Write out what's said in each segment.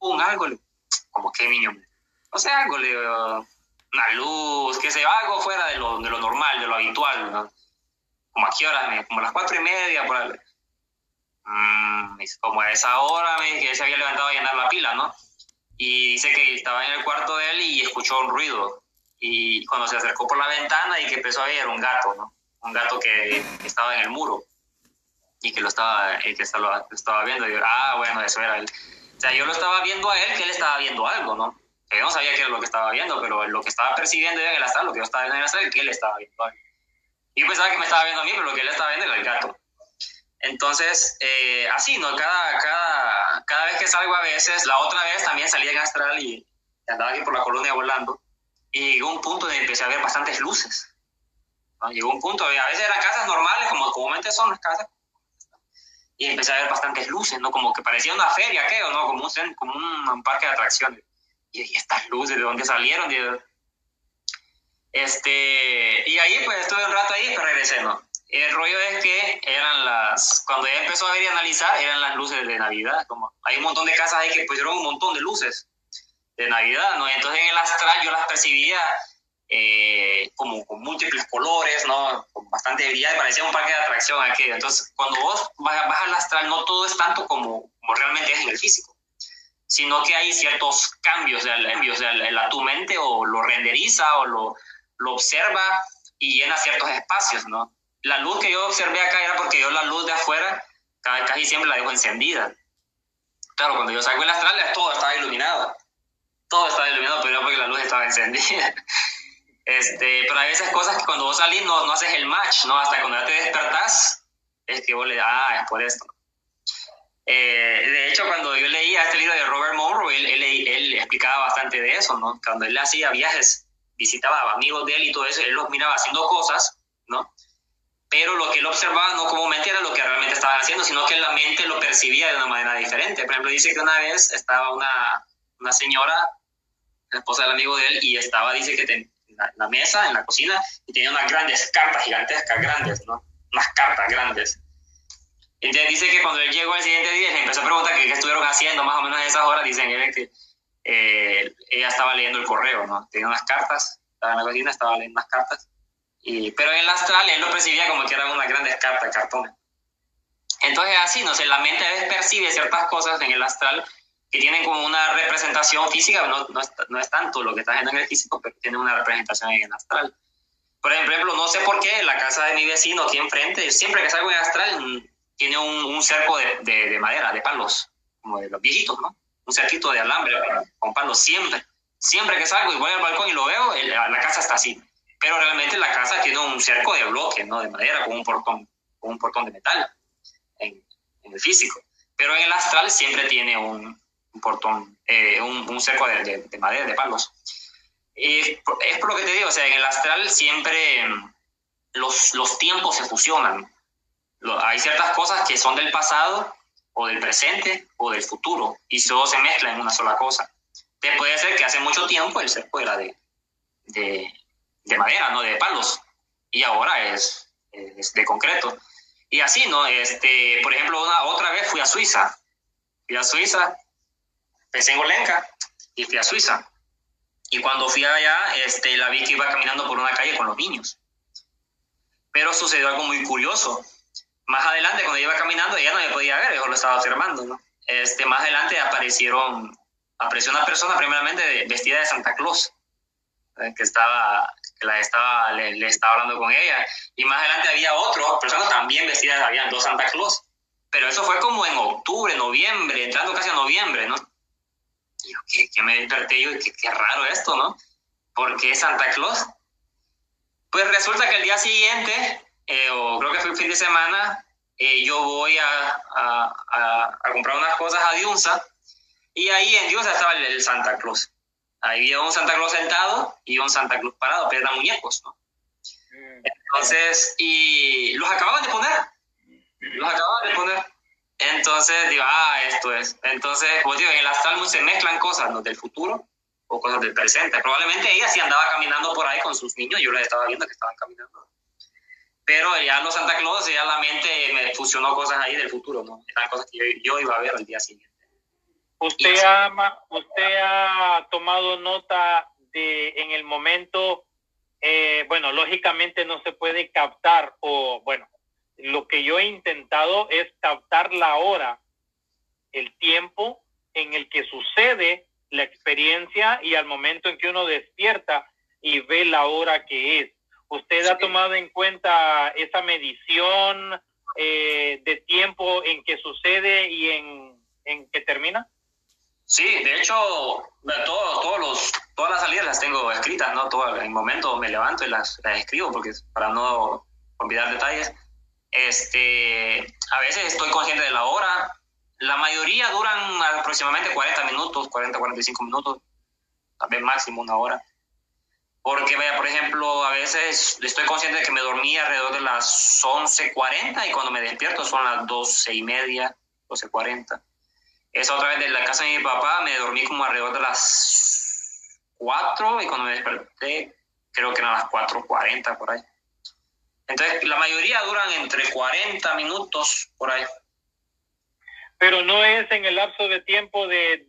un algo, como que niño, no sé, algo, le, una luz, que se algo fuera de lo, de lo normal, de lo habitual, ¿no? Como a qué hora, como a las cuatro y media, por ahí. Mm, como a esa hora, me que se había levantado a llenar la pila, ¿no? Y dice que estaba en el cuarto de él y escuchó un ruido. Y cuando se acercó por la ventana y que empezó a ver un gato, ¿no? Un gato que, estaba en el muro y que lo estaba, que estaba, estaba viendo. Y yo, ah, bueno, eso era él. O sea, yo lo estaba viendo a él, que él estaba viendo algo, ¿no? Que yo no sabía qué era lo que estaba viendo, pero lo que estaba percibiendo en el astral, lo que yo estaba viendo en el astral, que él estaba viendo algo. Yo pensaba que me estaba viendo a mí, pero lo que él estaba viendo era el gato. Entonces, eh, así, ¿no? Cada, cada, cada vez que salgo a veces, la otra vez también salí en astral y andaba aquí por la colonia volando. Y llegó un punto donde empecé a ver bastantes luces. Llegó un punto, a veces eran casas normales, como comúnmente son las casas. Y empecé a ver bastantes luces, ¿no? Como que parecía una feria, ¿qué? ¿no? Como un, como un parque de atracciones. Y, y estas luces, ¿de dónde salieron? Este, y ahí pues estuve un rato ahí, pero regresé, ¿no? El rollo es que eran las, cuando ya empezó a ver y analizar, eran las luces de Navidad. Como hay un montón de casas ahí que pusieron un montón de luces de Navidad, ¿no? Entonces en el astral yo las percibía eh, como con múltiples colores, ¿no? Con bastante brillo, parecía un parque de atracción aquello. Entonces cuando vos vas, al astral, no todo es tanto como, como realmente es en el físico, sino que hay ciertos cambios, cambios o sea, tu mente o lo renderiza o lo, lo observa y llena ciertos espacios, ¿no? la luz que yo observé acá era porque yo la luz de afuera casi siempre la dejo encendida. Claro, cuando yo salgo el astral todo estaba iluminado. Todo estaba iluminado, pero era porque la luz estaba encendida. Este, pero hay esas cosas que cuando vos salís no, no haces el match, ¿no? Hasta cuando ya te despertás, es que vos le ah, es por esto. Eh, de hecho, cuando yo leía este libro de Robert Monroe, él, él, él, explicaba bastante de eso, ¿no? Cuando él hacía viajes, visitaba amigos de él y todo eso, él los miraba haciendo cosas, ¿no? pero lo que él observaba no comúnmente era lo que realmente estaban haciendo, sino que la mente lo percibía de una manera diferente. Por ejemplo, dice que una vez estaba una, una señora, la esposa del amigo de él, y estaba, dice que la, mesa, en la cocina, y tenía unas grandes cartas gigantescas, grandes, ¿no? Unas cartas grandes. Entonces dice que cuando él llegó el siguiente día, le empezó a preguntar qué, estuvieron haciendo más o menos a esas horas, dicen que eh, ella estaba leyendo el correo, ¿no? Tenía unas cartas, estaba en la cocina, estaba leyendo unas cartas y, pero en el astral él lo percibía como que eran una grandes cartas cartón. Entonces así, no sé, la mente a veces percibe ciertas cosas en el astral que tienen como una representación física, no, no, es, no es tanto lo que está en el físico, pero tiene una representación en el astral. Por ejemplo, no sé por qué la casa de mi vecino aquí enfrente, siempre que salgo en astral, tiene un, un cerco de, de, madera, de palos, como de los viejitos, ¿no? Un cerquito de alambre con palos, siempre. Siempre que salgo y voy al balcón y lo veo, la casa está así pero realmente la casa tiene un cerco de bloque, ¿no? De madera, con un portón, con un portón de metal en, en el físico. Pero en el astral siempre tiene un, un portón, eh, un, un, cerco de, de, madera, de palos. Y es por lo que te digo, o sea, en el astral siempre los, los tiempos se fusionan. hay ciertas cosas que son del pasado, o del presente, o del futuro, y todo se mezcla en una sola cosa. Te puede ser que hace mucho tiempo el cerco era de, de, de madera, ¿no? De palos. Y ahora es, es de concreto. Y así, ¿no? Este, por ejemplo, una, otra vez fui a Suiza. Fui a Suiza, pensé en Olenka y fui a Suiza. Y cuando fui allá, este, la vi que iba caminando por una calle con los niños. Pero sucedió algo muy curioso. Más adelante, cuando iba caminando, ella no me podía ver, yo lo estaba observando, ¿no? Este, más adelante aparecieron, apareció una persona primeramente vestida de Santa Claus, ¿eh? que estaba, la estaba, le, estaba hablando con ella. Y más adelante había otro, personas también vestidas, habían dos Santa Claus. Pero eso fue como en octubre, noviembre, entrando casi a noviembre, ¿no? Y yo, ¿qué, me desperté yo? ¿Qué, qué raro esto, ¿no? ¿Por qué Santa Claus? Pues resulta que el día siguiente, eh, o creo que fue el fin de semana, eh, yo voy a, a, a, comprar unas cosas a Diunza y ahí en Diunza estaba el Santa Claus. Había un Santa Claus sentado y un Santa Claus parado, pero eran muñecos, ¿no? Mm. Entonces, y los acababan de poner. Los acababan de poner. Entonces, digo, ah, esto es. Entonces, pues digo, en el astral se mezclan cosas, ¿no? Del futuro o cosas del presente. Probablemente ella sí andaba caminando por ahí con sus niños, yo la estaba viendo que estaban caminando. Pero ya los Santa Claus, ya la mente me fusionó cosas ahí del futuro, ¿no? Eran cosas que yo, yo iba a ver al día siguiente. ¿Usted, ha, ¿Usted ha tomado nota de en el momento, eh, bueno, lógicamente no se puede captar o, bueno, lo que yo he intentado es captar la hora, el tiempo en el que sucede la experiencia y al momento en que uno despierta y ve la hora que es. ¿Usted ha tomado en cuenta esa medición eh, de tiempo en que sucede y en, en que termina? Sí, de hecho, todos, todos los, todas las salidas las tengo escritas, ¿no? Todo el momento me levanto y las, las escribo porque para no olvidar detalles. Este, a veces estoy consciente de la hora. La mayoría duran aproximadamente 40 minutos, 40, 45 minutos, tal vez máximo una hora. Porque, vaya, por ejemplo, a veces estoy consciente de que me dormí alrededor de las 11.40 y cuando me despierto son las 12 y media, 12.40. Esa otra vez de la casa de mi papá me dormí como alrededor de las 4 y cuando me desperté creo que eran las 4.40 por ahí. Entonces, la mayoría duran entre 40 minutos por ahí. Pero no es en el lapso de tiempo de,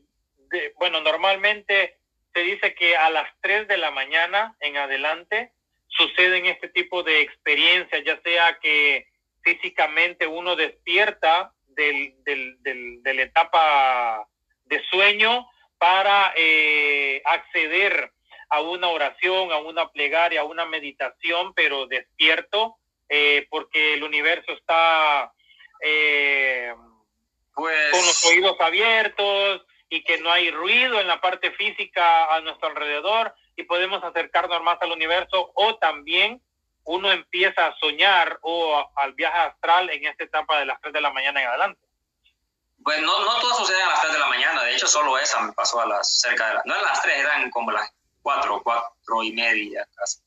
de bueno, normalmente se dice que a las 3 de la mañana en adelante suceden este tipo de experiencias, ya sea que físicamente uno despierta del, del, de la etapa de sueño para eh, acceder a una oración, a una plegaria, a una meditación, pero despierto, eh, porque el universo está eh, pues... con los oídos abiertos y que no hay ruido en la parte física a nuestro alrededor y podemos acercarnos más al universo o también uno empieza a soñar o al viaje astral en esta etapa de las 3 de la mañana en adelante. Pues no, no todo sucede a las 3 de la mañana, de hecho solo esa me pasó a las cerca de las, no a las 3, eran como las 4, 4 y media casi.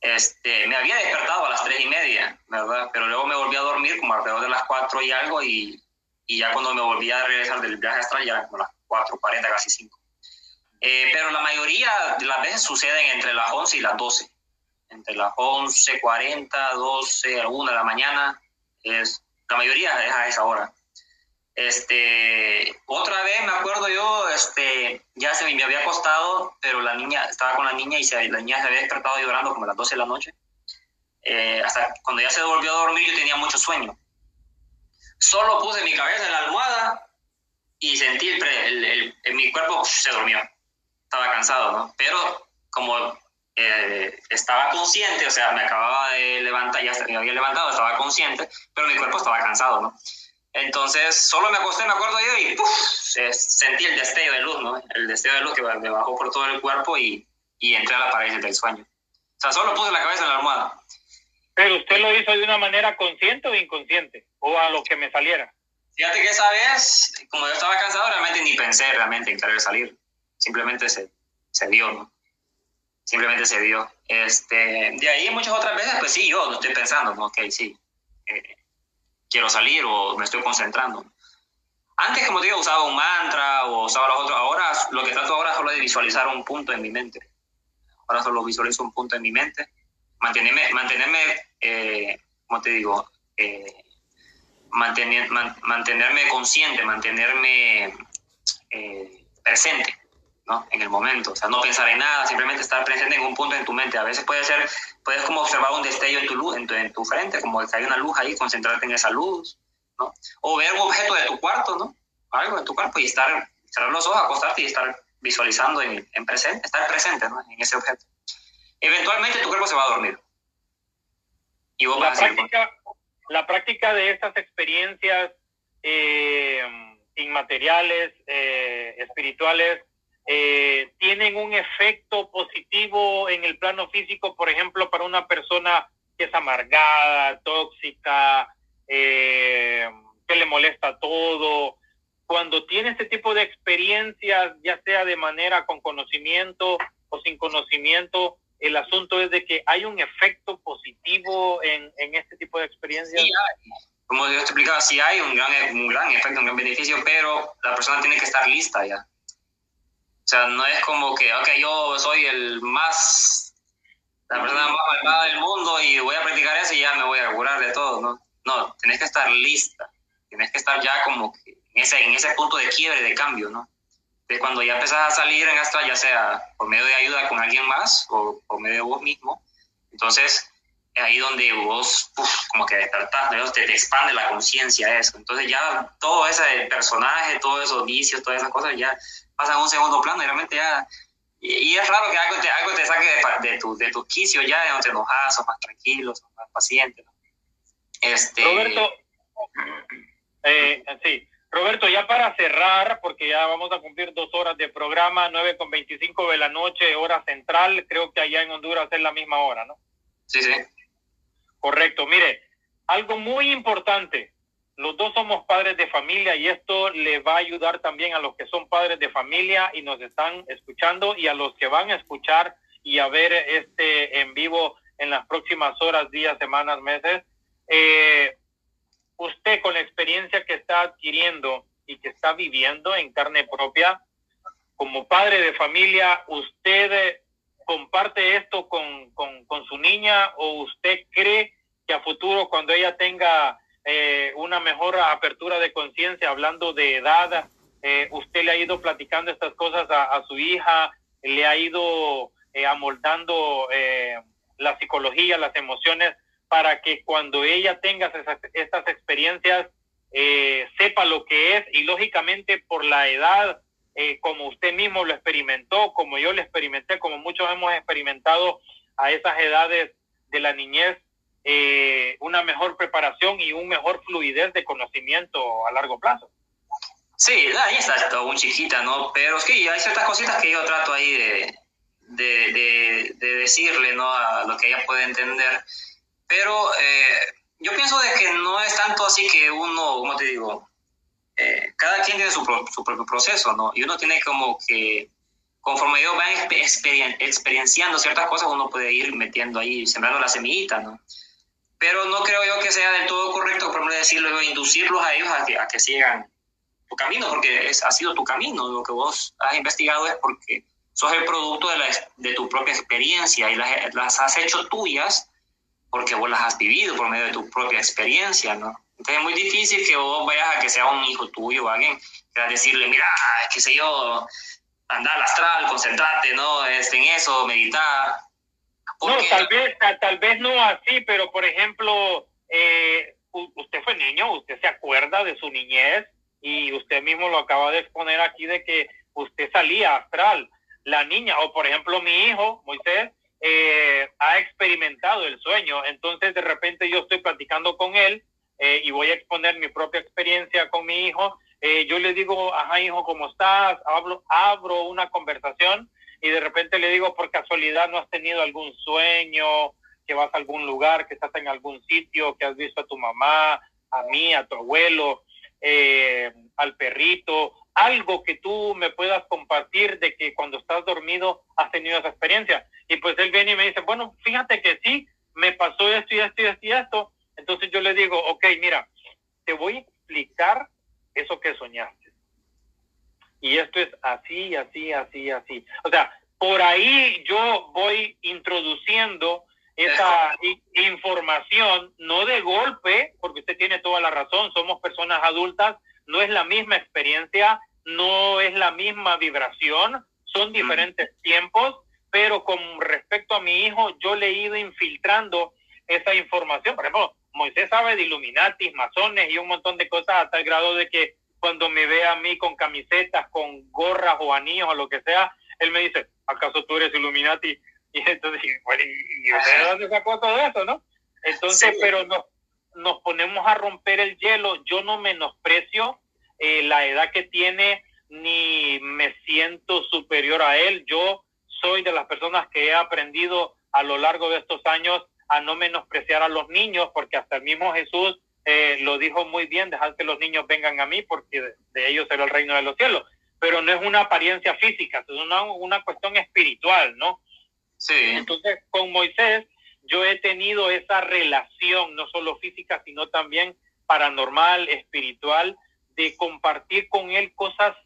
Este, me había despertado a las 3 y media, ¿verdad? Pero luego me volví a dormir como alrededor de las 4 y algo y, y ya cuando me volví a regresar del viaje astral ya como las 4, 40, casi 5. Eh, pero la mayoría de las veces suceden entre las 11 y las 12 entre las 11, 40, 12, alguna de la mañana, es, la mayoría es a esa hora. Este, otra vez me acuerdo yo, este, ya se me había acostado, pero la niña, estaba con la niña y se, la niña se había despertado llorando como a las 12 de la noche. Eh, hasta cuando ya se volvió a dormir yo tenía mucho sueño. Solo puse mi cabeza en la almohada y sentí el, el, mi cuerpo se durmió. Estaba cansado, ¿no? Pero como eh, estaba consciente, o sea, me acababa de levantar, ya me había levantado, estaba consciente, pero mi cuerpo estaba cansado, ¿no? Entonces, solo me acosté, me acuerdo yo, y sentí el destello de luz, ¿no? El destello de luz que me bajó por todo el cuerpo y, y entré a la pared del sueño. O sea, solo puse la cabeza en la almohada. Pero usted lo hizo de una manera consciente o inconsciente, o a lo que me saliera. Fíjate que esa vez, como yo estaba cansado, realmente ni pensé realmente en querer salir. Simplemente se, se dio, ¿no? simplemente se dio. Este, de ahí muchas otras veces, pues sí, yo no estoy pensando, ¿no? ok, sí, eh, quiero salir o me estoy concentrando. Antes, como te digo, usaba un mantra o usaba los otros. Ahora, lo que trato ahora es solo de visualizar un punto en mi mente. Ahora solo visualizo un punto en mi mente. Mantenerme, mantenerme eh, como te digo, eh, mantener, mantenerme consciente, mantenerme eh, presente ¿no? En el momento, o sea, no pensar en nada, simplemente estar presente en un punto en tu mente. A veces puede ser, puedes como observar un destello en tu luz, en tu, en tu frente, como que hay una luz ahí, concentrarte en esa luz, ¿no? O ver un objeto de tu cuarto, ¿no? Algo en tu cuerpo y estar, cerrar los ojos, acostarte y estar visualizando en, en presente, estar presente, ¿no? En ese objeto. Eventualmente tu cuerpo se va a dormir. Y vos la, práctica, la práctica de estas experiencias eh, inmateriales, eh, espirituales, eh, tienen un efecto positivo en el plano físico, por ejemplo, para una persona que es amargada, tóxica, eh, que le molesta todo. Cuando tiene este tipo de experiencias, ya sea de manera con conocimiento o sin conocimiento, el asunto es de que hay un efecto positivo en, en este tipo de experiencias. Como yo te explicaba, sí hay un gran, un gran efecto, un gran beneficio, pero la persona tiene que estar lista ya. O sea, no es como que, ok, yo soy el más, la persona más malvada del mundo y voy a practicar eso y ya me voy a curar de todo, ¿no? No, tienes que estar lista, tienes que estar ya como que en ese, en ese punto de quiebre, de cambio, ¿no? De cuando ya empezás a salir en astral, ya sea por medio de ayuda con alguien más o por medio de vos mismo, entonces es ahí donde vos como que despertás, ¿no? te, te expande la conciencia eso. Entonces ya todo ese personaje, todos esos vicios, todas esas cosas ya pasan a un segundo plano y realmente ya... Y, es raro que algo te, algo te saque de, de, tu, de tus quicios ya, de no te enojas, sos más tranquilo, sos más paciente. ¿no? Este... Roberto, eh, sí, Roberto, ya para cerrar, porque ya vamos a cumplir dos horas de programa, 9 con 25 de la noche, hora central, creo que allá en Honduras es la misma hora, ¿no? Sí, sí. Correcto, mire, algo muy importante, los dos somos padres de familia y esto le va a ayudar también a los que son padres de familia y nos están escuchando y a los que van a escuchar y a ver este en vivo en las próximas horas, días, semanas, meses. Eh, usted con la experiencia que está adquiriendo y que está viviendo en carne propia, como padre de familia, ¿usted comparte esto con, con, su niña o usted cree que a futuro cuando ella tenga eh, una mejor apertura de conciencia, hablando de edad, eh, usted le ha ido platicando estas cosas a, su hija, le ha ido eh, amoldando la psicología, las emociones para que cuando ella tenga esas, estas experiencias eh, sepa lo que es y lógicamente por la edad, eh, como usted mismo lo experimentó, como yo lo experimenté, como muchos hemos experimentado a esas edades de la niñez, eh, una mejor preparación y un mejor fluidez de conocimiento a largo plazo. Sí, ahí está un chiquita, ¿no? Pero sí, hay ciertas cositas que yo trato ahí de, de, de, de decirle, ¿no? A lo que ella puede entender. Pero eh, yo pienso de que no es tanto así que uno, como te digo, eh, cada quien tiene su, su, propio proceso, ¿no? Y uno tiene como que, conforme ellos van experienciando ciertas cosas, uno puede ir metiendo ahí, sembrando la semillita, ¿no? Pero no creo yo que sea del todo correcto, por decirlo, inducirlos a ellos a que, a que sigan tu camino, porque es, ha sido tu camino. Lo que vos has investigado es porque sos el producto de, la, de tu propia experiencia y las, las has hecho tuyas porque vos las has vivido por medio de tu propia experiencia, ¿no? Entonces es muy difícil que vos vayas a que sea un hijo tuyo o alguien que a decirle, mira, qué sé yo, anda al astral, concentrate, ¿no? Este, en eso, meditar. No, tal vez, tal vez no así, pero por ejemplo, eh, usted fue niño, usted se acuerda de su niñez y usted mismo lo acaba de exponer aquí de que usted salía astral. La niña, o por ejemplo mi hijo, Moisés, eh, ha experimentado el sueño. Entonces, de repente yo estoy platicando con él eh, y voy a exponer mi propia experiencia con mi hijo. Eh, yo le digo, ajá, hijo, ¿cómo estás? Hablo, abro una conversación y de repente le digo, por casualidad, ¿no has tenido algún sueño? Que vas a algún lugar, que estás en algún sitio, que has visto a tu mamá, a mí, a tu abuelo, al perrito, algo que tú me puedas compartir de que cuando estás dormido has tenido esa experiencia. Y pues él viene y me dice, bueno, fíjate que sí, me pasó esto y esto y esto y esto. Entonces yo le digo, ok, mira, te voy a explicar eso que soñaste. Y esto es así, así, así, así. O sea, por ahí yo voy introduciendo esa información, no de golpe, porque usted tiene toda la razón, somos personas adultas, no es la misma experiencia, no es la misma vibración, son diferentes tiempos, pero con respecto a mi hijo, yo le he ido infiltrando esa información. Por ejemplo, Moisés sabe de Illuminati, masones y un montón de cosas a tal grado de que cuando me ve a mí con camisetas, con gorras o anillos o lo que sea, él me dice, ¿acaso tú eres Illuminati? Y entonces, bueno, ¿y de dónde sacó todo eso, no? Entonces, pero nos, nos ponemos a romper el hielo. Yo no menosprecio eh, la edad que tiene, ni me siento superior a él. Yo soy de las personas que he aprendido a lo largo de estos años a no menospreciar a los niños, porque hasta el mismo Jesús eh, lo dijo muy bien, dejar que los niños vengan a mí, porque de, ellos será el reino de los cielos. Pero no es una apariencia física, es una, una cuestión espiritual, ¿no? Sí. Entonces, con Moisés, yo he tenido esa relación, no solo física, sino también paranormal, espiritual, de compartir con él cosas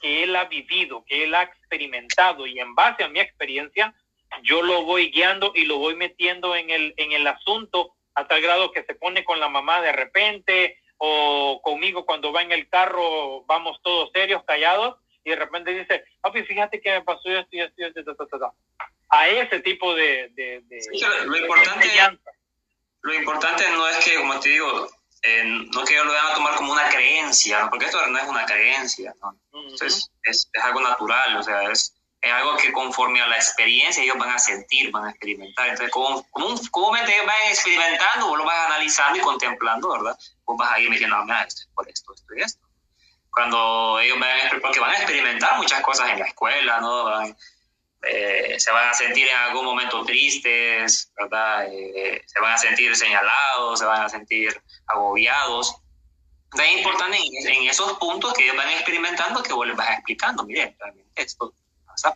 que él ha vivido, que él ha experimentado y en base a mi experiencia, yo lo voy guiando y lo voy metiendo en el, en el asunto a tal grado que se pone con la mamá de repente o conmigo cuando va en el carro, vamos todos serios, callados, y de repente dice, papi, fíjate que me pasó esto y esto y esto, a ese tipo de... de, lo, importante, lo importante no es que, como te digo, eh, no que ellos lo vayan a tomar como una creencia, porque esto no es una creencia, ¿no? Entonces, es, es, algo natural, o sea, es, es algo que conforme a la experiencia ellos van a sentir, van a experimentar. Entonces, como, comúnmente ellos van experimentando, vos lo vas analizando y contemplando, ¿verdad? Vos vas a ir metiendo, ah, esto es por esto, esto y esto. Cuando ellos van, porque van a experimentar muchas cosas en la escuela, ¿no? Eh, se van a sentir en algún momento tristes, ¿verdad? Eh, se van a sentir señalados, se van a sentir agobiados. Es importante en, en, esos puntos que ellos van experimentando que vos les vas explicando, mire, realmente esto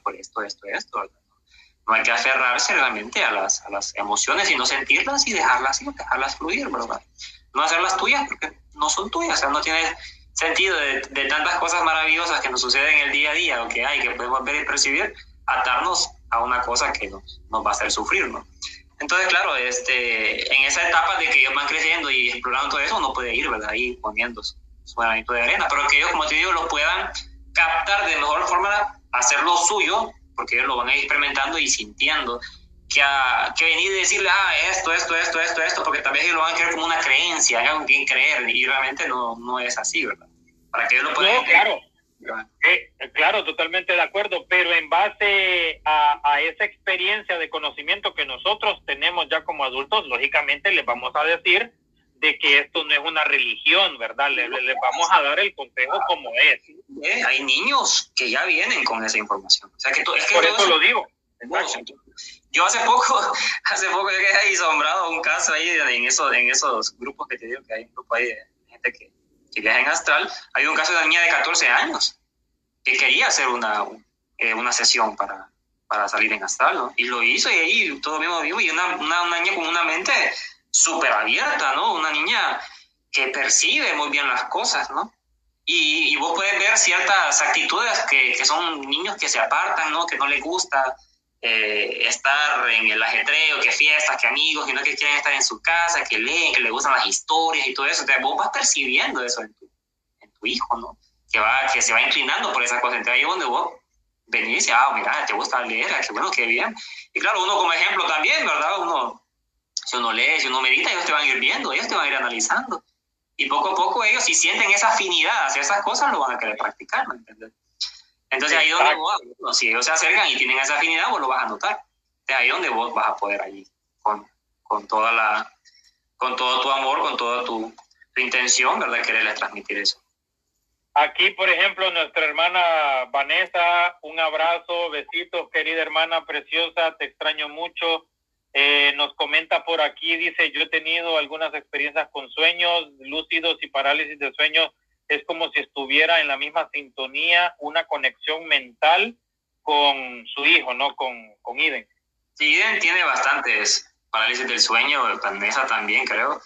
por esto, esto, esto. No hay que aferrarse realmente a las, a las emociones, sino sentirlas y dejarlas, y dejarlas fluir, ¿verdad? No hacerlas tuyas porque no son tuyas, o sea, no tiene sentido de, de, tantas cosas maravillosas que nos suceden en el día a día o que hay, que podemos ver y percibir, atarnos a una cosa que nos, nos va a hacer sufrir, ¿no? Entonces, claro, este, en esa etapa de que ellos van creciendo y explorando todo eso, uno puede ir, ¿verdad? Ahí poniendo su, granito de arena, pero que ellos, como te digo, lo puedan captar de mejor forma hacer lo suyo, porque ellos lo van a ir experimentando y sintiendo, que, a, que venir y decirle, ah, esto, esto, esto, esto, esto, porque tal vez ellos lo van a creer como una creencia, algo que creer, y realmente no, no es así, ¿verdad? Para que ellos lo puedan... No, claro. Eh, claro, totalmente de acuerdo, pero en base a, a, esa experiencia de conocimiento que nosotros tenemos ya como adultos, lógicamente les vamos a decir de que esto no es una religión, ¿verdad? Les, vamos a dar el consejo como es. Eh, hay niños que ya vienen con esa información. O sea, que, es que Por eso lo digo. Yo hace poco, hace poco yo quedé ahí asombrado un caso ahí en, eso, en esos grupos que te digo que hay un grupo ahí de gente que, que viaja en astral. Hay un caso de una niña de 14 años que quería hacer una, eh, una sesión para, para salir en astral, ¿no? Y lo hizo y ahí todo mismo vivo y una, una, una niña con una mente súper abierta, ¿no? Una niña que percibe muy bien las cosas, ¿no? Y, vos puedes ver ciertas actitudes que, que, son niños que se apartan, ¿no? Que no les gusta eh, estar en el ajetreo, que fiestas, que amigos, que no que quieren estar en su casa, que leen, que les gustan las historias y todo eso. Entonces vos vas percibiendo eso en tu, en tu hijo, ¿no? Que, va, que se va inclinando por esa cosa. Entonces ahí es donde vos venís y dices, ah, mira, te gusta leer, qué bueno, qué bien. Y claro, uno como ejemplo también, ¿verdad? Uno si uno lee, si uno medita, ellos te van a ir viendo, ellos te van a ir analizando. Y poco a poco ellos, si sienten esa afinidad hacia esas cosas, lo van a querer practicar, ¿me entiendes? Entonces ahí donde vos, si ellos se acercan y tienen esa afinidad, vos lo vas a notar. Es ahí donde vos vas a poder allí, con, con toda la, con todo tu amor, con toda tu, tu intención, ¿verdad? Quererles transmitir eso. Aquí, por ejemplo, nuestra hermana Vanessa, un abrazo, besitos, querida hermana preciosa, te extraño mucho. Eh, nos comenta por aquí, dice, yo he tenido algunas experiencias con sueños lúcidos y parálisis de sueños. Es como si estuviera en la misma sintonía, una conexión mental con su hijo, ¿no? Con, con Iden. Sí, Iden tiene bastantes parálisis del sueño, Vanessa también creo.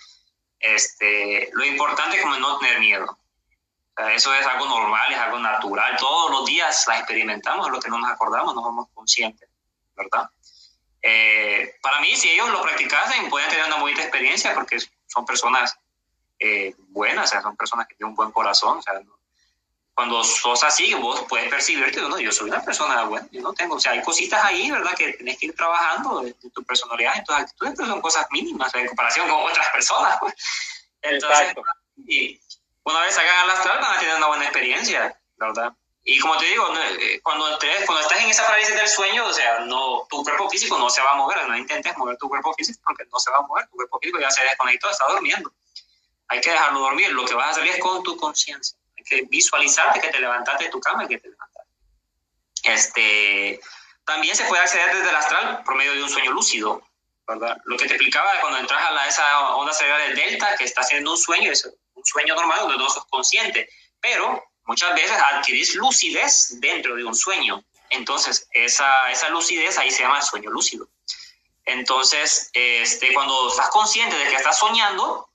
Este, lo importante es como no tener miedo. eso es algo normal, es algo natural. Todos los días la experimentamos, lo que no nos acordamos, no somos conscientes, ¿verdad? Eh, para mí, si ellos lo practicasen, pueden tener una bonita experiencia porque son personas eh, buenas, o sea, son personas que tienen un buen corazón. O sea, cuando sos así, vos puedes percibirte, no, yo soy una persona buena, yo no tengo, o sea, hay cositas ahí, ¿verdad?, que tienes que ir trabajando de, tu personalidad, en tus actitudes, pero son cosas mínimas en comparación con otras personas. Pues. Entonces, y una vez salgan al astral van a tener una buena experiencia, ¿verdad? Y como te digo, eh, cuando, cuando estás en esa parálisis del sueño, o sea, no, tu cuerpo físico no se va a mover, no intentes mover tu cuerpo físico porque no se va a mover, tu cuerpo físico ya se desconectó, está durmiendo. Hay que dejarlo dormir, lo que vas a hacer es con tu conciencia. Hay que visualizarte que te levantaste de tu cama y que te levantaste. Este, también se puede acceder desde el astral por medio de un sueño lúcido, ¿verdad? Lo que te explicaba cuando entras a la, esa onda cerebral del delta, que está haciendo un sueño, es un sueño normal donde no sos consciente, pero muchas veces adquirís lucidez dentro de un sueño. Entonces, esa, esa lucidez ahí se llama sueño lúcido. Entonces, este, cuando estás consciente de que estás soñando,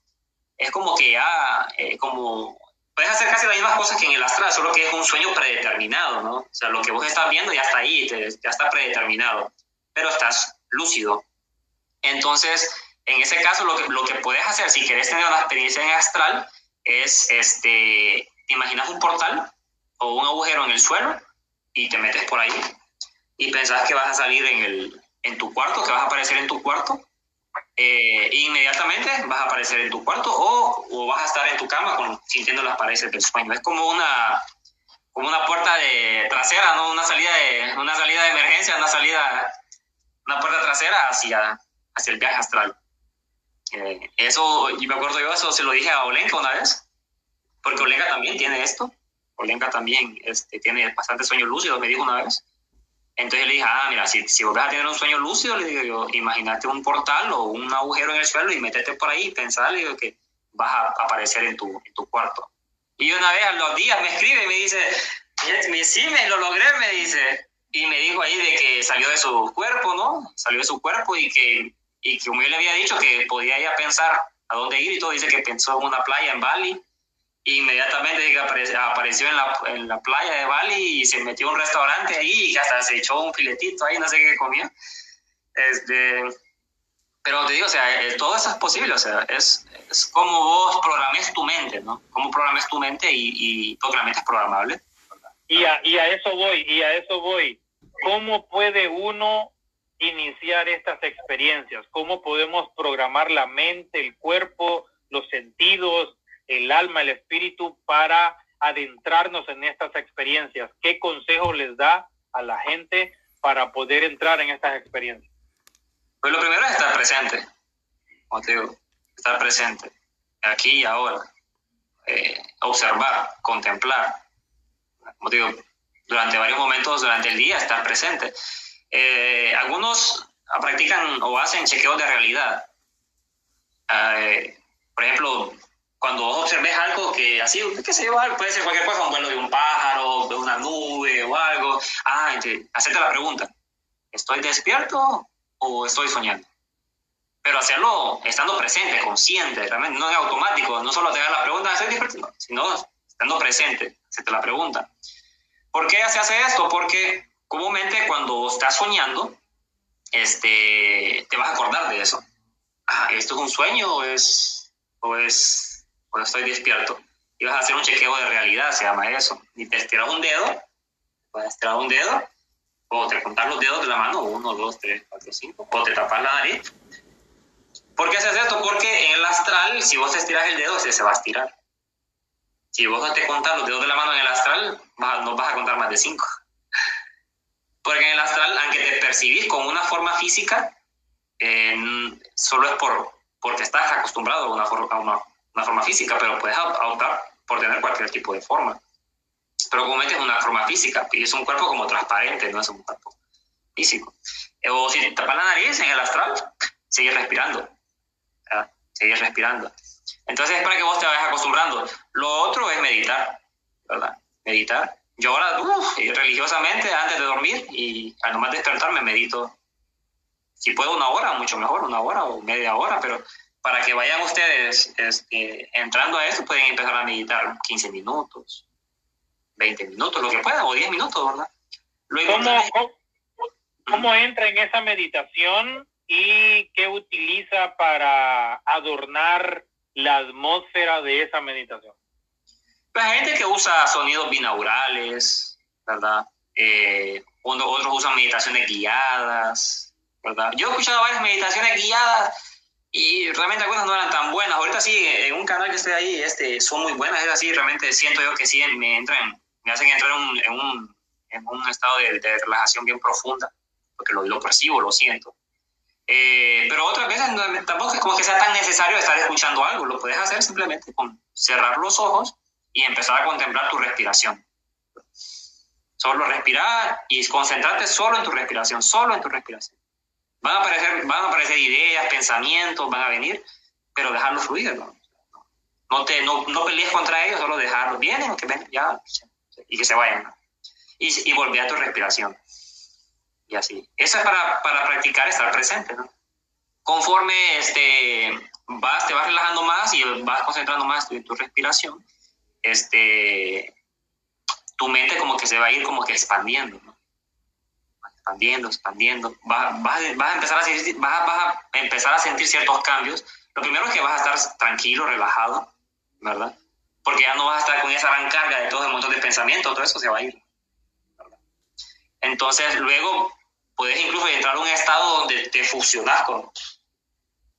es como que ya, eh, como, puedes hacer casi las mismas cosas que en el astral, solo que es un sueño predeterminado, ¿no? O sea, lo que vos estás viendo ya está ahí, ya está predeterminado, pero estás lúcido. Entonces, en ese caso, lo que, lo que puedes hacer, si quieres tener una experiencia en astral, es, este, ¿te imaginas un portal o un agujero en el suelo y te metes por ahí y pensás que vas a salir en, el, en tu cuarto, que vas a aparecer en tu cuarto? Eh, inmediatamente vas a aparecer en tu cuarto o, o, vas a estar en tu cama con, sintiendo las paredes del sueño. Es como una, como una puerta de trasera, ¿no? Una salida de, una salida de emergencia, una salida, una puerta trasera hacia, hacia el viaje astral. Eh, eso, y me acuerdo yo, eso se lo dije a Olenka una vez, porque Olenka también tiene esto. Olenka también este, tiene bastante sueños lúcidos, me dijo una vez. Entonces le dije, ah, mira, si, si vos vas a tener un sueño lúcido, le digo yo, imagínate un portal o un agujero en el suelo y métete por ahí y pensar, le digo, que vas a aparecer en tu, en tu cuarto. Y una vez a los días me escribe y me dice, sí, me lo logré, me dice. Y me dijo ahí de que salió de su cuerpo, ¿no? Salió de su cuerpo y que, y que como yo le había dicho que podía ir a pensar a dónde ir y todo, dice que pensó en una playa en Bali. Inmediatamente apareció en la, en la playa de Bali y se metió a un restaurante ahí y hasta se echó un filetito ahí, no sé qué comió. Este, pero te digo, o sea, eh, todo eso es posible, o sea, es, es como vos programes tu mente, ¿no? Cómo programes tu mente y, y porque la mente es programable. Y a, y a eso voy, y a eso voy. ¿Cómo puede uno iniciar estas experiencias? ¿Cómo podemos programar la mente, el cuerpo, los sentidos, el alma, el espíritu para adentrarnos en estas experiencias? ¿Qué consejo les da a la gente para poder entrar en estas experiencias? Pues lo primero es estar presente, como te digo, estar presente, aquí y ahora, eh, observar, contemplar, como digo, durante varios momentos durante el día, estar presente. Eh, algunos practican o hacen chequeos de realidad. Eh, por ejemplo, cuando vos observes algo que así, qué sé yo, puede ser cualquier cosa, un vuelo de un pájaro, de una nube o algo, ah, hacerte la pregunta, ¿estoy despierto o estoy soñando. Pero hacerlo estando presente, consciente, realmente no es automático, no solo te da la pregunta, ¿estoy despierto? Sino estando presente, se te la pregunta. ¿Por qué se hace esto? Porque comúnmente cuando estás soñando, este, te vas a acordar de eso. Ah, ¿esto es un sueño o es, o es, o estoy despierto? Y vas a hacer un chequeo de realidad, se llama eso. Y te estiras un dedo, vas a estirar un dedo o te contar los dedos de la mano, uno, dos, tres, cuatro, cinco, o te tapas la nariz. ¿Por qué haces esto? Porque en el astral, si vos estiras el dedo, ese se va a estirar. Si vos no te contas los dedos de la mano en el astral, no vas a contar más de cinco. Porque en el astral, aunque te percibís con una forma física, solo es por, porque estás acostumbrado a una, forma, una, una forma física, pero puedes optar por tener cualquier tipo de forma pero comúnmente es una forma física y es un cuerpo como transparente, no es un cuerpo físico. O si te tapas la nariz en el astral, sigues respirando, sigues respirando. Entonces es para que vos te vayas acostumbrando. Lo otro es meditar, ¿verdad? Meditar. Yo ahora, religiosamente, antes de dormir y al nomás despertarme, medito. Si puedo una hora, mucho mejor, una hora o media hora, pero para que vayan ustedes este, entrando a eso, pueden empezar a meditar 15 minutos, 20 minutos, lo que pueda, o 10 minutos, ¿verdad? ¿Cómo, entra en esa meditación y qué utiliza para adornar la atmósfera de esa meditación? Hay gente que usa sonidos binaurales, ¿verdad? Eh, otros usan meditaciones guiadas, ¿verdad? Yo he escuchado varias meditaciones guiadas y realmente algunas no eran tan buenas. Ahorita sí, en un canal que estoy ahí, este, son muy buenas, es así, realmente siento yo que sí me entran me hacen entrar en un, en un, estado de, relajación bien profunda, porque lo, lo percibo, lo siento. Eh, pero otras veces tampoco es como que sea tan necesario estar escuchando algo, lo puedes hacer simplemente con cerrar los ojos y empezar a contemplar tu respiración. Solo respirar y concentrarte solo en tu respiración, solo en tu respiración. Van a aparecer, van a aparecer ideas, pensamientos, van a venir, pero dejarlos fluir, ¿no? No, te, no, no pelees contra ellos, solo dejarlos. Vienen, que ven, ya, y que se vayan. Y, y volver a tu respiración. Y así. Eso es para, para practicar estar presente, ¿no? Conforme este, vas, te vas relajando más y vas concentrando más en tu, respiración, este, tu mente como que se va a ir como que expandiendo. Expandiendo, expandiendo. Vas, vas, vas, a empezar a sentir, vas, a empezar a sentir ciertos cambios. Lo primero es que vas a estar tranquilo, relajado, ¿verdad? porque ya no vas a estar con esa gran carga de todo el montón de pensamientos, todo eso se va a ir. Entonces, luego puedes incluso entrar a un estado donde te fusionas con,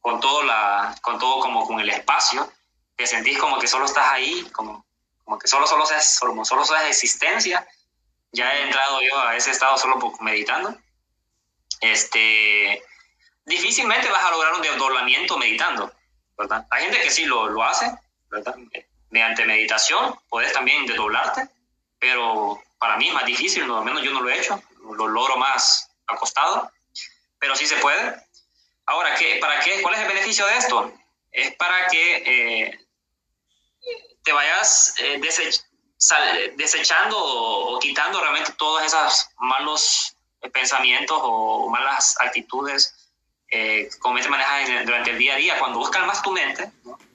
con todo, la, con todo como con el espacio, que sentís como que solo estás ahí, como, que solo, solo, solo, solo sos existencia. Ya he entrado yo a ese estado solo meditando. Este, difícilmente vas a lograr un desdoblamiento meditando, ¿verdad? Hay gente que sí lo, lo hace, ¿verdad? Mediante meditación puedes también desdoblarte, pero para mí es más difícil, no, al menos yo no lo he hecho, lo logro más acostado, pero sí se puede. Ahora, ¿qué, ¿para qué? ¿Cuál es el beneficio de esto? Es para que eh, te vayas eh, desechando o, quitando realmente todos esos malos pensamientos o malas actitudes eh, como te manejas durante el día a día. Cuando buscas más tu mente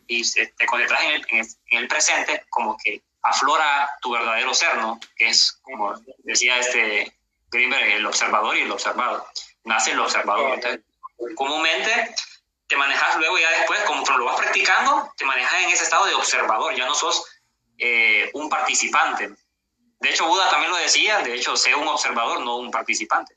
y te concentras en el, en el, presente, como que aflora tu verdadero ser, ¿no? Que es, como decía este Greenberg, el observador y el observado. Nace el observador. Entonces, comúnmente te manejas luego ya después, como lo vas practicando, te manejas en ese estado de observador, ya no sos eh, un participante. De hecho, Buda también lo decía, de hecho, sé un observador, no un participante.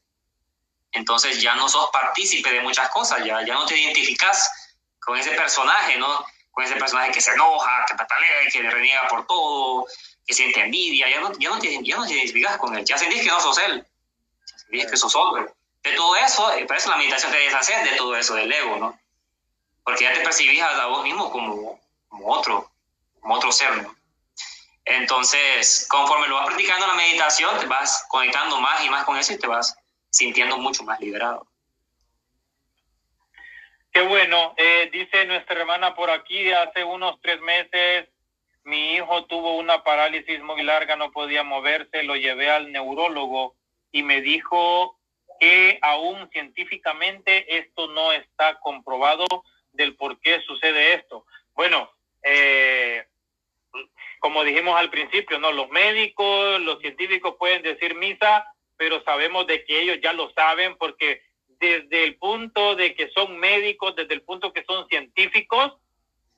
Entonces ya no sos partícipe de muchas cosas, ya, ya no te identificas con ese personaje, ¿no? Con ese personaje que se enoja, que patalea, que reniega por todo, que siente envidia, ya no, ya no, te, ya identificas con él, ya sentís que no sos él, ya sentís que sos otro. De todo eso, por eso la meditación te deshace de todo eso, del ego, ¿no? Porque ya te percibís a vos mismo como, como otro, como otro ser, ¿no? Entonces, conforme lo vas practicando la meditación, te vas conectando más y más con eso y te vas sintiendo mucho más liberado. Qué bueno, eh, dice nuestra hermana por aquí, hace unos tres meses mi hijo tuvo una parálisis muy larga, no podía moverse, lo llevé al neurólogo y me dijo que aún científicamente esto no está comprobado del por qué sucede esto. Bueno, eh, como dijimos al principio, no, los médicos, los científicos pueden decir misa, pero sabemos de que ellos ya lo saben porque desde el punto de que son médicos, desde el punto que son científicos,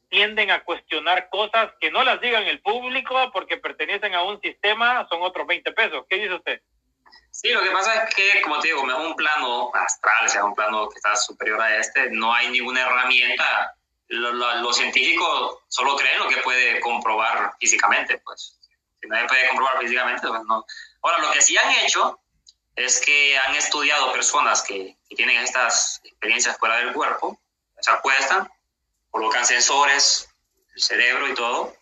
tienden a cuestionar cosas que no las digan el público porque pertenecen a un sistema, son otros 20 pesos. ¿Qué dice usted? Sí, lo que pasa es que, como te digo, es un plano astral, o sea, un plano que está superior a este, no hay ninguna herramienta. Los científicos solo creen lo que puede comprobar físicamente, pues. Si nadie puede comprobar físicamente, pues no. Ahora, lo que sí han hecho es que han estudiado personas que, tienen estas experiencias fuera del cuerpo, se acuestan, colocan sensores, el cerebro y todo,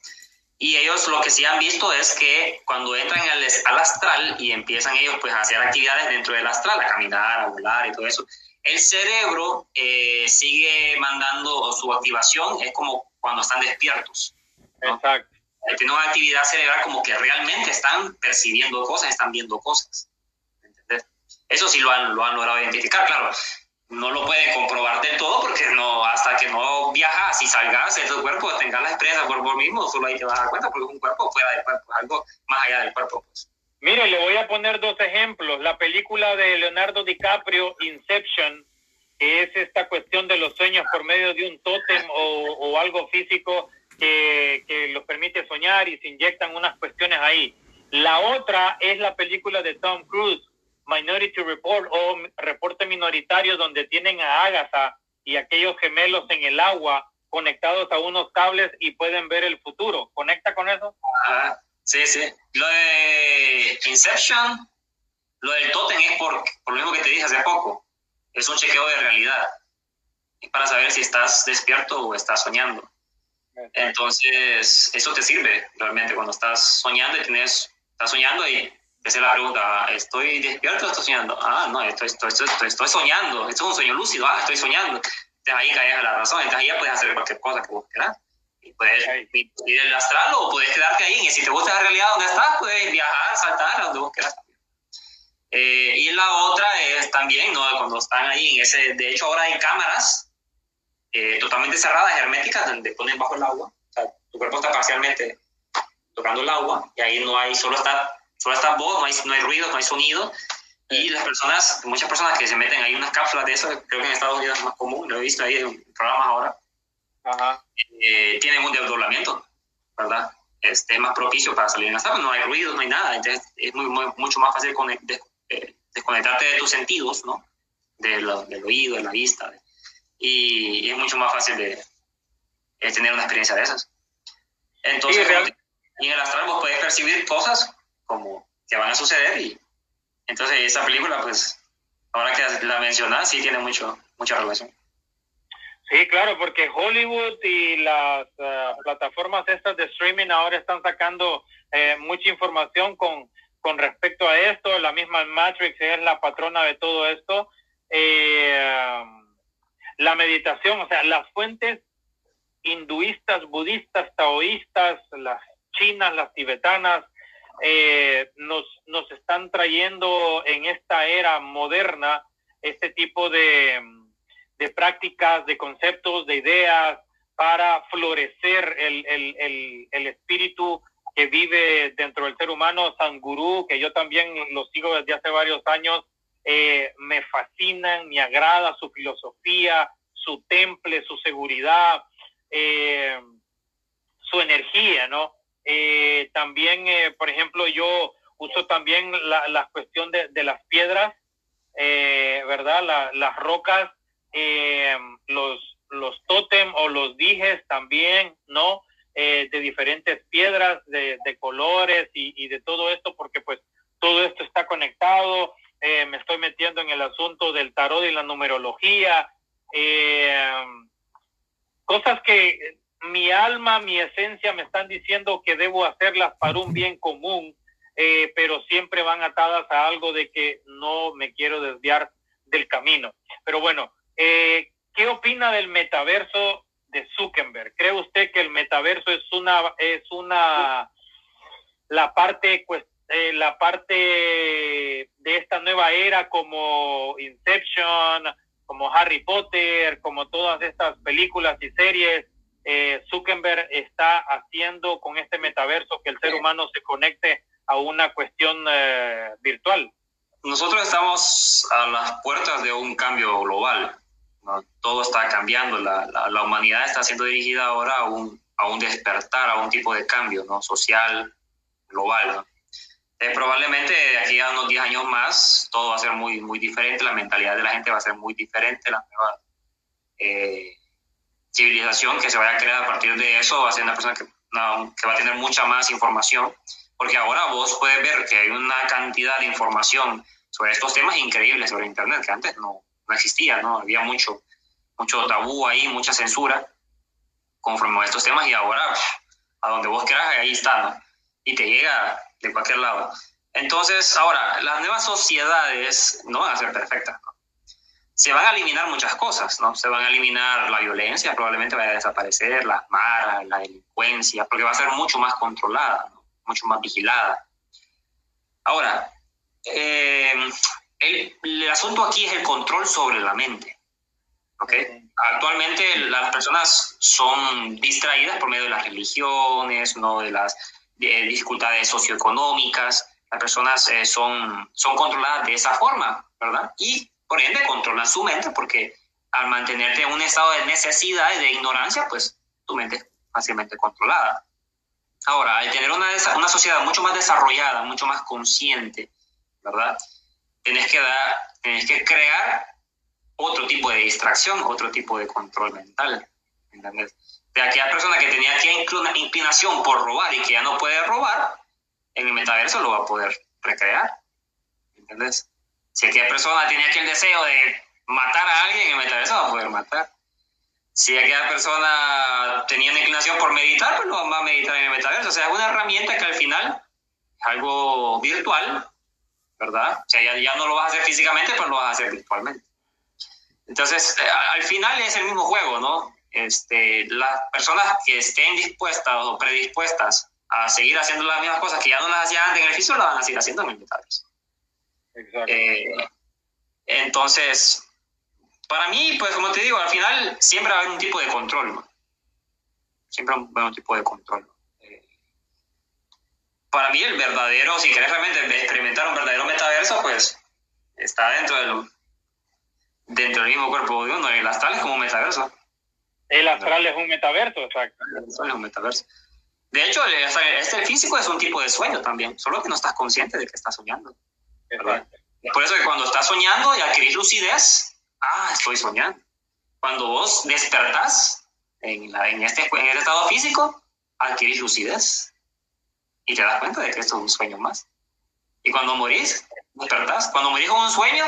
y ellos lo que sí han visto es que cuando entran al, al astral y empiezan ellos pues a hacer actividades dentro del astral, a caminar, a volar y todo eso, el cerebro eh, sigue mandando su activación, es como cuando están despiertos. Exacto. Tienen una actividad cerebral como que realmente están percibiendo cosas, están viendo cosas. Eso sí lo han, lo han logrado identificar, claro. No lo pueden comprobar del todo porque no, hasta que no viajas y salgas de tu cuerpo, tengas la experiencia por vos mismo, solo ahí te vas a dar cuenta porque es un cuerpo fuera del cuerpo, algo más allá del cuerpo. Pues. Mire, le voy a poner dos ejemplos. La película de Leonardo DiCaprio, Inception, que es esta cuestión de los sueños por medio de un tótem o, algo físico que, que los permite soñar y se inyectan unas cuestiones ahí. La otra es la película de Tom Cruise, Minority Report o reporte minoritario donde tienen a Agatha y aquellos gemelos en el agua conectados a unos cables y pueden ver el futuro. ¿Conecta con eso? Ah, sí, sí. Lo de Inception, lo del Totem es por, por lo mismo que te dije hace poco. Es un chequeo de realidad. Es para saber si estás despierto o estás soñando. Entonces, eso te sirve realmente cuando estás soñando y tienes, estás soñando y esa es la pregunta, ¿estoy despierto o estoy soñando? Ah, no, estoy, estoy, estoy, estoy soñando, esto es un sueño lúcido, ah, estoy soñando. Entonces ahí caes a la razón, entonces ahí ya puedes hacer cualquier cosa que vos quieras. Y puedes ir al astral o puedes quedarte ahí. Y si te gusta la realidad donde estás, puedes viajar, saltar, a donde vos quieras eh, y la otra es también, ¿no? Cuando están ahí en ese, de hecho ahora hay cámaras eh, totalmente cerradas, herméticas, donde ponen bajo el agua. O sea, tu cuerpo está parcialmente tocando el agua y ahí no hay, solo está solo está voz, no hay, no hay ruido, no hay sonido. Y las personas, muchas personas que se meten, hay unas cápsulas de eso, creo que en Estados Unidos es más común, lo he visto ahí en programas ahora, Ajá. Eh, tienen un desdoblamiento, ¿verdad? este, más propicio para salir en las tardes, no hay ruido, no hay nada, entonces es muy, mucho más fácil eh, desconectarte de tus sentidos, ¿no? del oído, de la vista, y, es mucho más fácil de, tener una experiencia de esas. Entonces, y en el astral vos puedes percibir cosas como que van a suceder y entonces esa película, pues, ahora que la mencionas, sí tiene mucho, mucha relación. Sí, claro, porque Hollywood y las eh, plataformas estas de streaming ahora están sacando eh, mucha información con, con respecto a esto. La misma Matrix es la patrona de todo esto. Eh, la meditación, o sea, las fuentes hinduistas, budistas, taoístas, las chinas, las tibetanas, nos, nos están trayendo en esta era moderna este tipo de de prácticas, de conceptos, de ideas para florecer el, el, el, espíritu que vive dentro del ser humano, San Gurú, que yo también lo sigo desde hace varios años, eh, me fascinan, me agrada su filosofía, su temple, su seguridad, eh, su energía, ¿no? Eh, también, por ejemplo, yo uso también la, la cuestión de, de las piedras, ¿verdad? las rocas eh, los, los tótem o los dijes también, ¿no? Eh, de diferentes piedras, de, colores y, de todo esto, porque pues todo esto está conectado. Eh, me estoy metiendo en el asunto del tarot y la numerología. cosas que mi alma, mi esencia me están diciendo que debo hacerlas para un bien común, pero siempre van atadas a algo de que no me quiero desviar del camino. Pero bueno, eh, ¿Qué opina del metaverso de Zuckerberg? ¿Cree usted que el metaverso es una es una la parte pues eh, la parte de esta nueva era como Inception, como Harry Potter, como todas estas películas y series? Eh, Zuckerberg está haciendo con este metaverso que el ser humano se conecte a una cuestión virtual. Nosotros estamos a las puertas de un cambio global todo está cambiando, la, la, humanidad está siendo dirigida ahora a un, a un despertar, a un tipo de cambio ¿no? social, global. Eh, probablemente de aquí a unos 10 años más todo va a ser muy, muy diferente, la mentalidad de la gente va a ser muy diferente, la nueva eh, civilización que se vaya a crear a partir de eso va a ser una persona que, que va a tener mucha más información, porque ahora vos puedes ver que hay una cantidad de información sobre estos temas increíbles sobre Internet que antes no, no existía, ¿no? Había mucho, mucho tabú ahí, mucha censura conforme a estos temas y ahora a donde vos quieras, ahí está. Y te llega de cualquier lado. Entonces, ahora, las nuevas sociedades no van a ser perfectas. Se van a eliminar muchas cosas, ¿no? Se van a eliminar la violencia, probablemente vaya a desaparecer, las maras, la delincuencia, porque va a ser mucho más controlada, mucho más vigilada. Ahora, eh, el, asunto aquí es el control sobre la mente. ¿okay? Actualmente las personas son distraídas por medio de las religiones, ¿no? de las dificultades socioeconómicas. Las personas eh, son, son controladas de esa forma, ¿verdad? Y por ende controlan su mente porque al mantenerte en un estado de necesidad y de ignorancia, pues tu mente es fácilmente controlada. Ahora, al tener una, una sociedad mucho más desarrollada, mucho más consciente, ¿verdad? Tienes que, dar, tienes que crear otro tipo de distracción, otro tipo de control mental. ¿entendés? De aquella persona que tenía aquella inclinación por robar y que ya no puede robar, en el metaverso lo va a poder recrear. ¿Entendés? Si aquella persona tenía aquel deseo de matar a alguien, en el metaverso va a poder matar. Si aquella persona tenía una inclinación por meditar, pues lo va a meditar en el metaverso. O sea, es una herramienta que al final es algo virtual, ¿verdad? O sea, ya, no lo vas a hacer físicamente, pero lo vas a hacer virtualmente. Entonces, eh, al final es el mismo juego, ¿no? Este, las personas que estén dispuestas o predispuestas a seguir haciendo las mismas cosas que ya no las hacían antes en el físico, las van a seguir haciendo en el. Exacto. Eh, entonces, para mí, pues como te digo, al final siempre va a haber un tipo de control, ¿no? Siempre va a haber un tipo de control para mí el verdadero, si querés realmente experimentar un verdadero metaverso, pues está dentro del, dentro del mismo cuerpo de uno. El astral es como un metaverso. El astral es un metaverso, exacto. El astral es un metaverso. De hecho, este físico es un tipo de sueño también, solo que no estás consciente de que estás soñando. Por eso que cuando estás soñando y adquirís lucidez, ah, estoy soñando. Cuando vos despertás en, en, este, en este estado físico, adquirís lucidez y te das cuenta de que esto es un sueño más. Y cuando morís, despertás. Cuando morís con un sueño,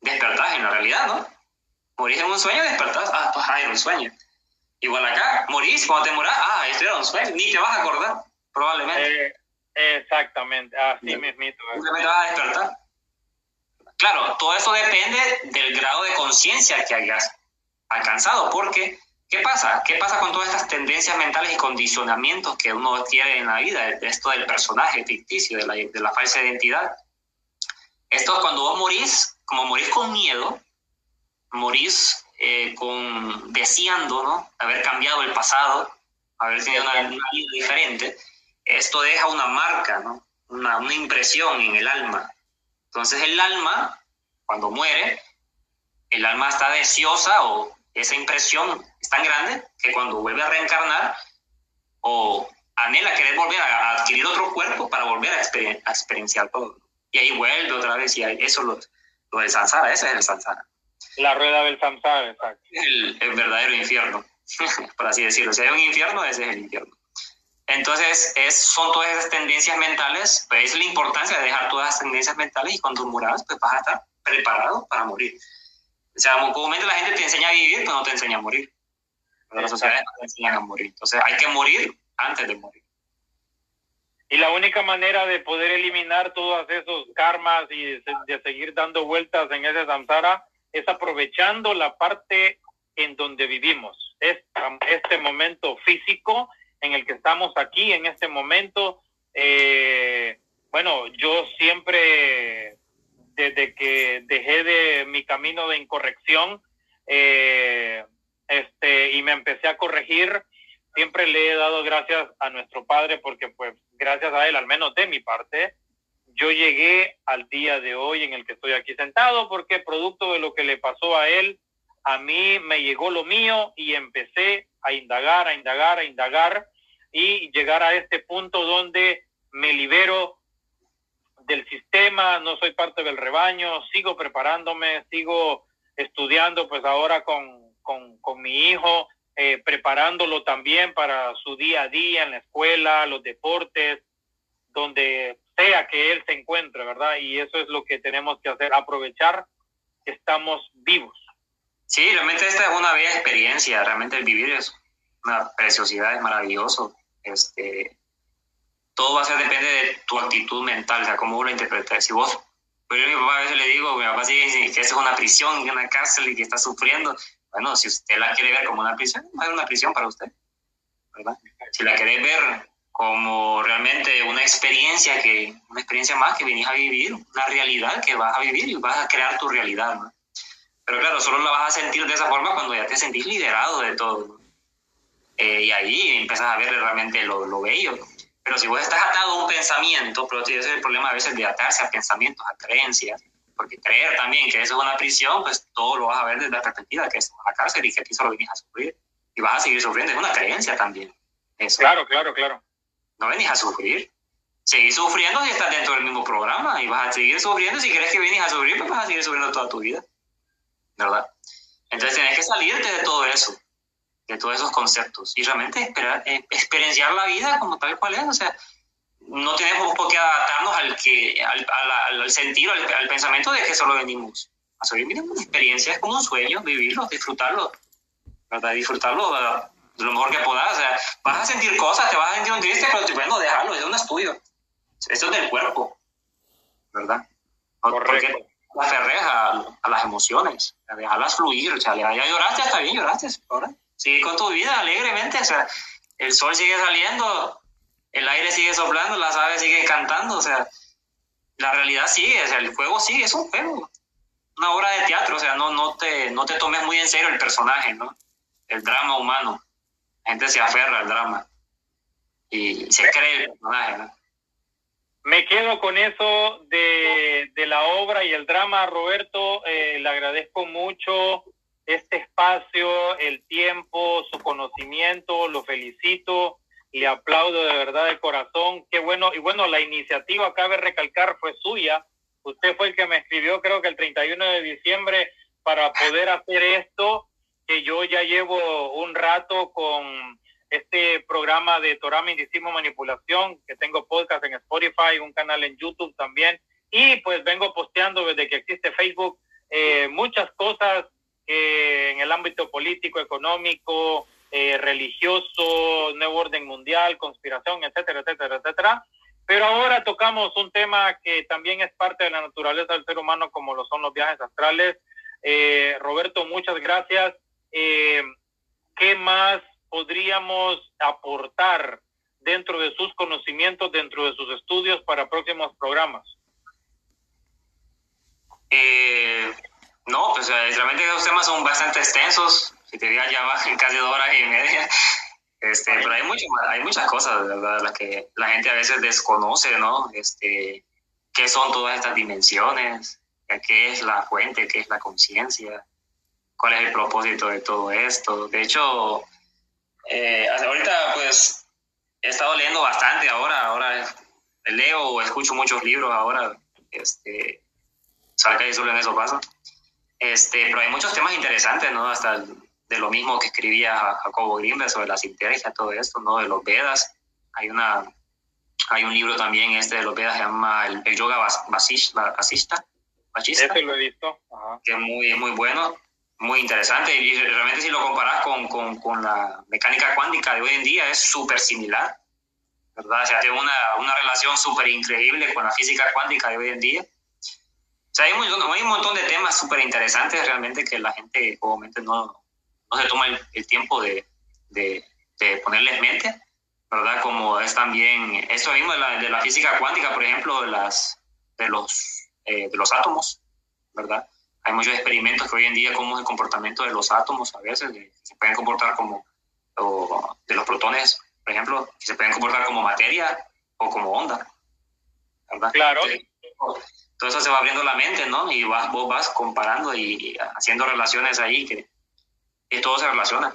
despertás en la realidad, ¿no? Morís en un sueño, despertás. Ah, pues ah, era un sueño. Igual acá, morís, cuando te morás, ah, esto era un sueño. Ni te vas a acordar, probablemente. Eh, exactamente, así mismito. Simplemente vas a despertar. Claro, todo eso depende del grado de conciencia que hayas alcanzado, porque ¿qué pasa? ¿Qué pasa con todas estas tendencias mentales y condicionamientos que uno tiene en la vida? Esto del personaje ficticio, de la, de la falsa identidad. Esto es cuando vos morís, como morís con miedo, morís eh, con deseando, ¿no? Haber cambiado el pasado, haber tenido una, vida diferente. Esto deja una marca, ¿no? Una, una impresión en el alma. Entonces el alma, cuando muere, el alma está deseosa o esa impresión es tan grande que cuando vuelve a reencarnar o anhela querer volver a adquirir otro cuerpo para volver a, experienciar todo. Y ahí vuelve otra vez y eso lo, lo del samsara, ese es el samsara. La rueda del samsara, exacto. El, el verdadero infierno, por así decirlo. Si hay un infierno, ese es el infierno. Entonces, es, son todas esas tendencias mentales, pues es la importancia de dejar todas esas tendencias mentales y cuando muras, pues vas a estar preparado para morir. O sea, comúnmente la gente te enseña a vivir, pero no te enseña a morir. Pero las sociedades no te enseñan a morir. Entonces, hay que morir antes de morir. Y la única manera de poder eliminar todos esos karmas y de, seguir dando vueltas en ese samsara es aprovechando la parte en donde vivimos, este momento físico en el que estamos aquí en este momento. Eh, bueno, yo siempre, desde que dejé de mi camino de incorrección eh, este, y me empecé a corregir, siempre le he dado gracias a nuestro Padre porque pues gracias a Él, al menos de mi parte, yo llegué al día de hoy en el que estoy aquí sentado porque producto de lo que le pasó a Él, a mí me llegó lo mío y empecé a indagar, a indagar, a indagar y llegar a este punto donde me libero del sistema, no soy parte del rebaño, sigo preparándome, sigo estudiando pues ahora con, con, con mi hijo, eh, preparándolo también para su día a día en la escuela, los deportes, donde sea que él se encuentre, ¿verdad? Y eso es lo que tenemos que hacer, aprovechar que estamos vivos. Sí, realmente esta es una bella experiencia, realmente el vivir es una preciosidad, es maravilloso. Este, todo va a ser depende de tu actitud mental, o sea, cómo lo interpretas. Si vos, pues yo a mi papá a veces le digo, mi papá sigue que eso es una prisión, una cárcel y que está sufriendo. Bueno, si usted la quiere ver como una prisión, ser una prisión para usted, ¿verdad? Si la quiere ver como realmente una experiencia que una experiencia más que vienes a vivir, una realidad que vas a vivir y vas a crear tu realidad, ¿no? Pero claro, solo la vas a sentir de esa forma cuando ya te sentís liderado de todo. Eh, y ahí empiezas a ver realmente lo, lo, bello. Pero si vos estás atado a un pensamiento, pero ese es el problema a veces de atarse a pensamientos, a creencias, porque creer también que eso es una prisión, pues todo lo vas a ver desde la perspectiva que es una cárcel y que aquí solo venís a sufrir. Y vas a seguir sufriendo, es una creencia también. Eso. Claro, claro, claro. No venís a sufrir. Seguís sufriendo si estás dentro del mismo programa y vas a seguir sufriendo. Si crees que vienes a sufrir, pues vas a seguir sufriendo toda tu vida. ¿Verdad? Entonces tienes que salirte de todo eso de todos esos conceptos y realmente esperar, eh, experienciar la vida como tal cual es. O sea, no tenemos por qué adaptarnos al, que, al, al, al sentido, al, pensamiento de que solo venimos a vivir una experiencia, es como un sueño, vivirlo, disfrutarlo, ¿verdad? Disfrutarlo lo mejor que puedas. O sea, vas a sentir cosas, te vas a sentir un triste, pero te bueno, no es tuyo. Esto es del cuerpo, ¿verdad? Correcto. la aferres a, a, las emociones, a dejarlas fluir, o sea, ya lloraste, está bien, lloraste, ahora sigue con tu vida alegremente, o sea, el sol sigue saliendo, el aire sigue soplando, las aves siguen cantando, o sea, la realidad sigue, o sea, el juego sigue, es un juego, una obra de teatro, o sea, no, no, te, no te tomes muy en serio el personaje, ¿no? El drama humano. La gente se aferra al drama y se cree el personaje, ¿no? Me quedo con eso de, de la obra y el drama, Roberto. Eh, le agradezco mucho este espacio, el tiempo, su conocimiento, lo felicito le aplaudo de verdad de corazón. Qué bueno. Y bueno, la iniciativa, cabe recalcar, fue suya. Usted fue el que me escribió, creo que el 31 de diciembre, para poder hacer esto, que yo ya llevo un rato con este programa de Torah Misticismo Manipulación, que tengo podcast en Spotify, un canal en YouTube también, y pues vengo posteando desde que existe Facebook eh, muchas cosas eh, en el ámbito político, económico, eh, religioso, nuevo orden mundial, conspiración, etcétera, etcétera, etcétera. Pero ahora tocamos un tema que también es parte de la naturaleza del ser humano, como lo son los viajes astrales. Eh, Roberto, muchas gracias. ¿Qué más podríamos aportar dentro de sus conocimientos, dentro de sus estudios para próximos programas? No, pues realmente los temas son bastante extensos si te diga ya va casi dos horas y media. Este, pero hay, mucho, hay muchas cosas, ¿verdad? Las que la gente a veces desconoce, ¿no? Este, ¿Qué son todas estas dimensiones? ¿Qué es la fuente? ¿Qué es la conciencia? ¿Cuál es el propósito de todo esto? De hecho, eh, ahorita pues he estado leyendo bastante ahora, ahora leo o escucho muchos libros ahora, este, salga y solo en eso pasa. Este, pero hay muchos temas interesantes, ¿no? Hasta el, de lo mismo que escribía Jacobo Grimberg sobre la sintergia, todo esto, ¿no? De los Vedas. Hay una hay un libro también este de los Vedas se llama el, yoga basista, basista, Ese lo he visto. Que es muy, muy bueno, muy interesante. Y realmente si lo comparas con, con, con la mecánica cuántica de hoy en día es súper similar. ¿verdad? O sea, tiene una, una relación súper increíble con la física cuántica de hoy en día. O sea, hay un, hay un montón de temas súper interesantes realmente que la gente obviamente no, no se toma el, tiempo de, de, de, ponerles mente, ¿verdad? Como es también eso mismo de la, de la física cuántica, por ejemplo, de, las, de, los, eh, de los átomos, ¿verdad? Hay muchos experimentos que hoy en día, como es el comportamiento de los átomos a veces, se pueden comportar como, de los protones, por ejemplo, se pueden comportar como materia o como onda, ¿verdad? Claro. Todo eso se va abriendo la mente, ¿no? Y vas, vos vas comparando y haciendo relaciones ahí que, y todo se relaciona.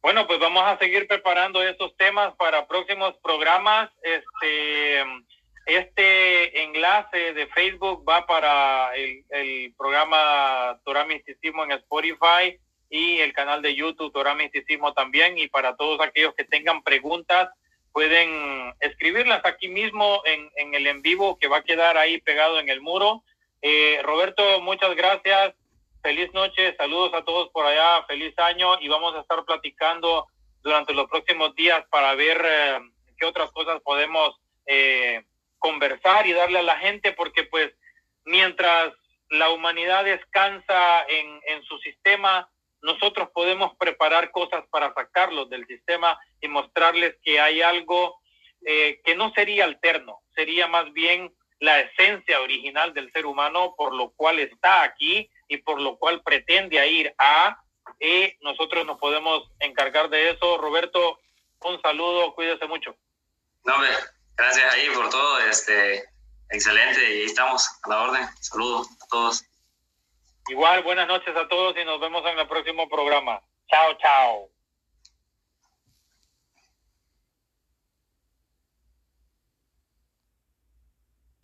Bueno, pues vamos a seguir preparando estos temas para próximos programas. Este, este enlace de Facebook va para el, el programa Torah Misticismo en Spotify y el canal de YouTube Torah Misticismo también. Y para todos aquellos que tengan preguntas, pueden escribirlas aquí mismo en, en el en vivo que va a quedar ahí pegado en el muro. Eh, Roberto, muchas gracias feliz noche, saludos a todos por allá, feliz año y vamos a estar platicando durante los próximos días para ver eh, qué otras cosas podemos eh, conversar y darle a la gente, porque pues mientras la humanidad descansa en, en su sistema, nosotros podemos preparar cosas para sacarlos del sistema y mostrarles que hay algo eh, que no sería alterno, sería más bien la esencia original del ser humano por lo cual está aquí y por lo cual pretende ir a, y nosotros nos podemos encargar de eso. Roberto, un saludo, cuídese mucho. No, gracias ahí por todo, este, excelente, y ahí estamos a la orden. Saludos a todos. Igual, buenas noches a todos y nos vemos en el próximo programa. Chao, chao.